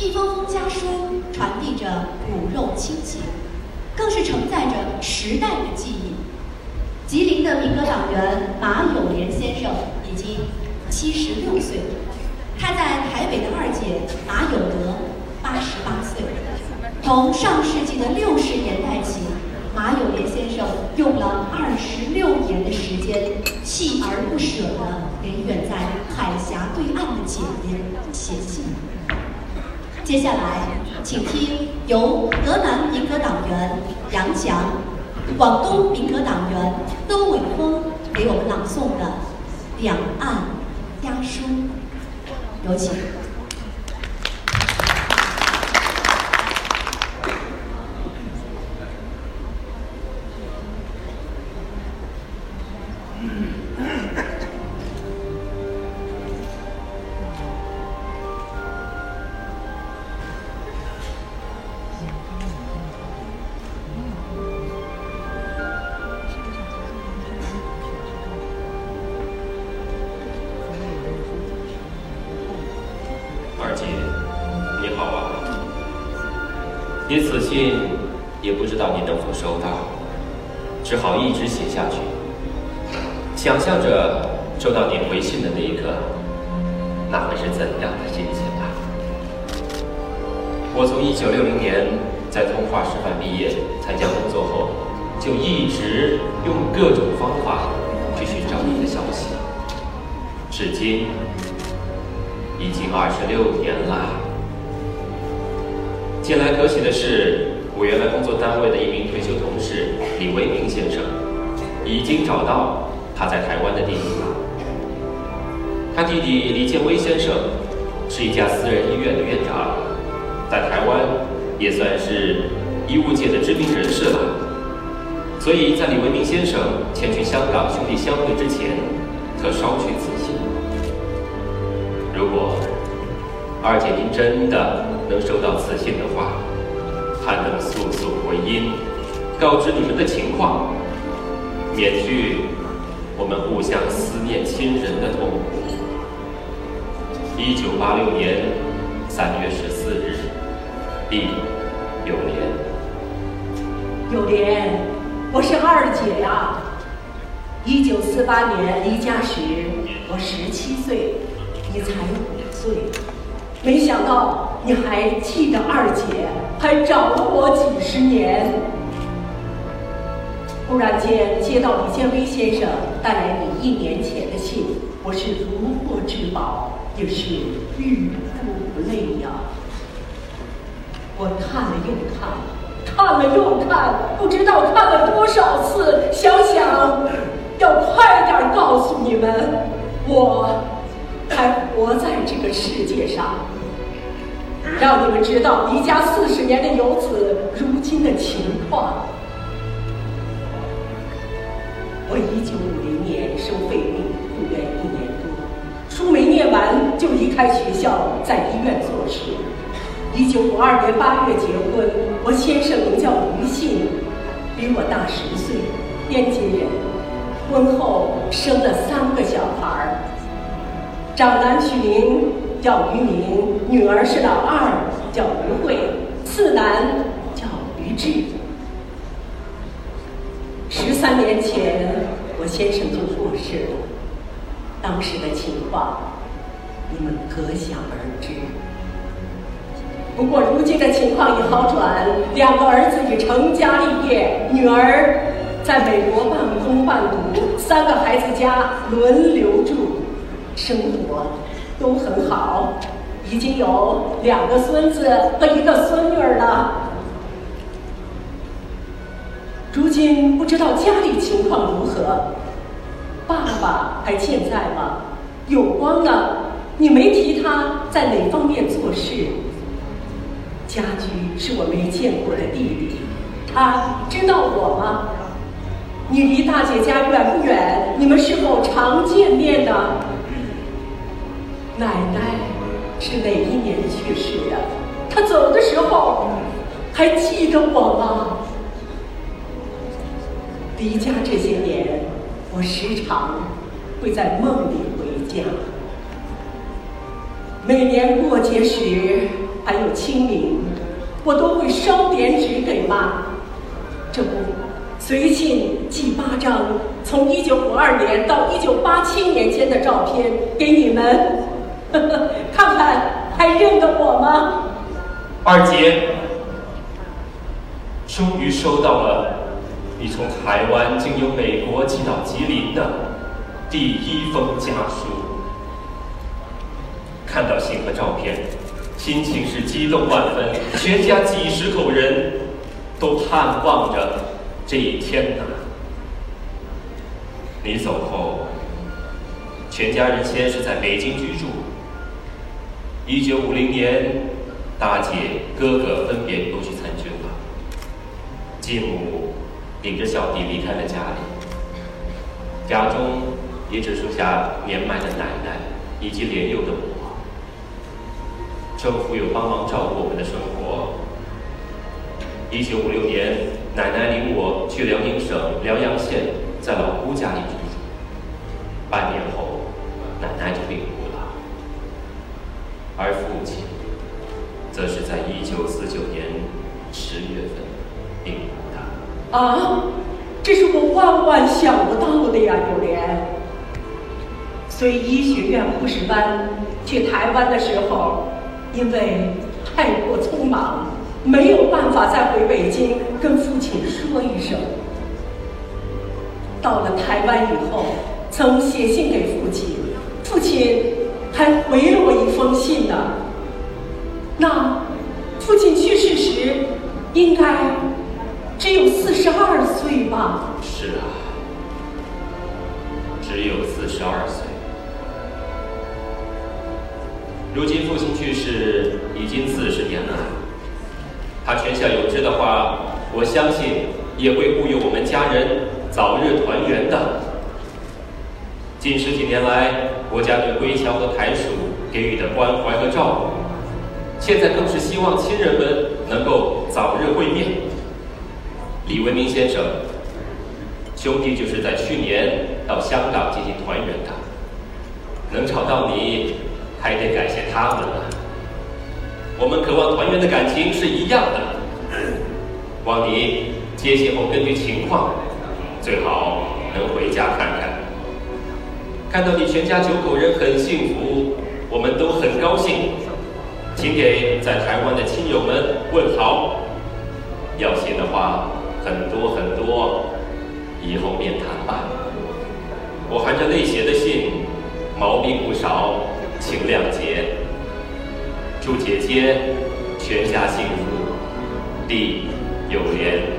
一封封家书传递着骨肉亲情，更是承载着时代的记忆。吉林的民革党员马友莲先生已经七十六岁，他在台北的二姐马有德八十八岁。从上世纪的六十年代起，马友莲先生用了二十六年的时间，锲而不舍地给远在海峡对岸的姐姐写信。接下来，请听由河南民革党员杨翔、广东民革党员邹伟峰给我们朗诵的《两岸家书》，有请。你此信也不知道你能否收到，只好一直写下去，想象着收到你回信的那一刻，那会是怎样的心情啊！我从一九六零年在通化师范毕业参加工作后，就一直用各种方法去寻找你的消息，至今。已经二十六年了。近来可喜的是，我原来工作单位的一名退休同事李维明先生，已经找到他在台湾的弟弟了。他弟弟李建威先生是一家私人医院的院长，在台湾也算是医务界的知名人士了。所以在李维明先生前去香港兄弟相会之前，特捎去此信。如果二姐您真的能收到此信的话，盼能速速回音，告知你们的情况，免去我们互相思念亲人的痛苦。一九八六年三月十四日，弟有莲。有莲，我是二姐呀。一九四八年离家时，我十七岁。你才五岁，没想到你还记得二姐，还找了我几十年。忽然间接到李建威先生带来你一年前的信，我是如获至宝，也是欲哭无泪呀。我看了又看，看了又看，不知道看了多少次，想想要快点告诉你们，我。还活在这个世界上，让你们知道离家四十年的游子如今的情况。我一九五零年生肺病住院一年多，书没念完就离开学校，在医院做事。一九五二年八月结婚，我先生名叫于信，比我大十岁，天津人。婚后生了三个小孩。长男取名叫于明，女儿是老二，叫于慧，次男叫于志。十三年前，我先生就过世了，当时的情况，你们可想而知。不过如今的情况已好转，两个儿子已成家立业，女儿在美国半工半读，三个孩子家轮流住。生活都很好，已经有两个孙子和一个孙女了。如今不知道家里情况如何，爸爸还健在吗？有光呢？你没提他在哪方面做事？家驹是我没见过的弟弟，他知道我吗？你离大姐家远不远？你们是否常见面呢？奶奶是哪一年去世的？她走的时候还记得我吗？离家这些年，我时常会在梦里回家。每年过节时，还有清明，我都会烧点纸给妈。这不，随信寄八张从一九五二年到一九八七年间的照片给你们，呵 呵看看还认得我吗？二姐，终于收到了你从台湾经由美国寄到吉林的第一封家书。看到信和照片，心情是激动万分，全家几十口人都盼望着这一天呐。你走后，全家人先是在北京居住。一九五零年。大姐、哥哥分别都去参军了，继母领着小弟离开了家里，家中也只剩下年迈的奶奶以及年幼的我。政府有帮忙照顾我们的生活。一九五六年，奶奶领我去辽宁省辽阳县，在老姑家里居住。半年后，奶奶就病故了，而父亲。则是在一九四九年十月份病故的。啊，这是我万万想不到的呀，有莲。随医学院护士班去台湾的时候，因为太过匆忙，没有办法再回北京跟父亲说一声。到了台湾以后，曾写信给父亲，父亲还回了我一封信呢。那父亲去世时，应该只有四十二岁吧？是啊，只有四十二岁。如今父亲去世已经四十年了，他泉下有知的话，我相信也会护佑我们家人早日团圆的。近十几年来，国家对归侨和台属给予的关怀和照顾。现在更是希望亲人们能够早日会面。李文明先生，兄弟就是在去年到香港进行团圆的，能找到你，还得感谢他们呢。我们渴望团圆的感情是一样的。望你接信后根据情况，最好能回家看看。看到你全家九口人很幸福，我们都很高兴。请给在台湾的亲友们问好，要写的话很多很多，以后面谈吧。我含着泪写的信，毛病不少，请谅解。祝姐姐全家幸福，地有缘。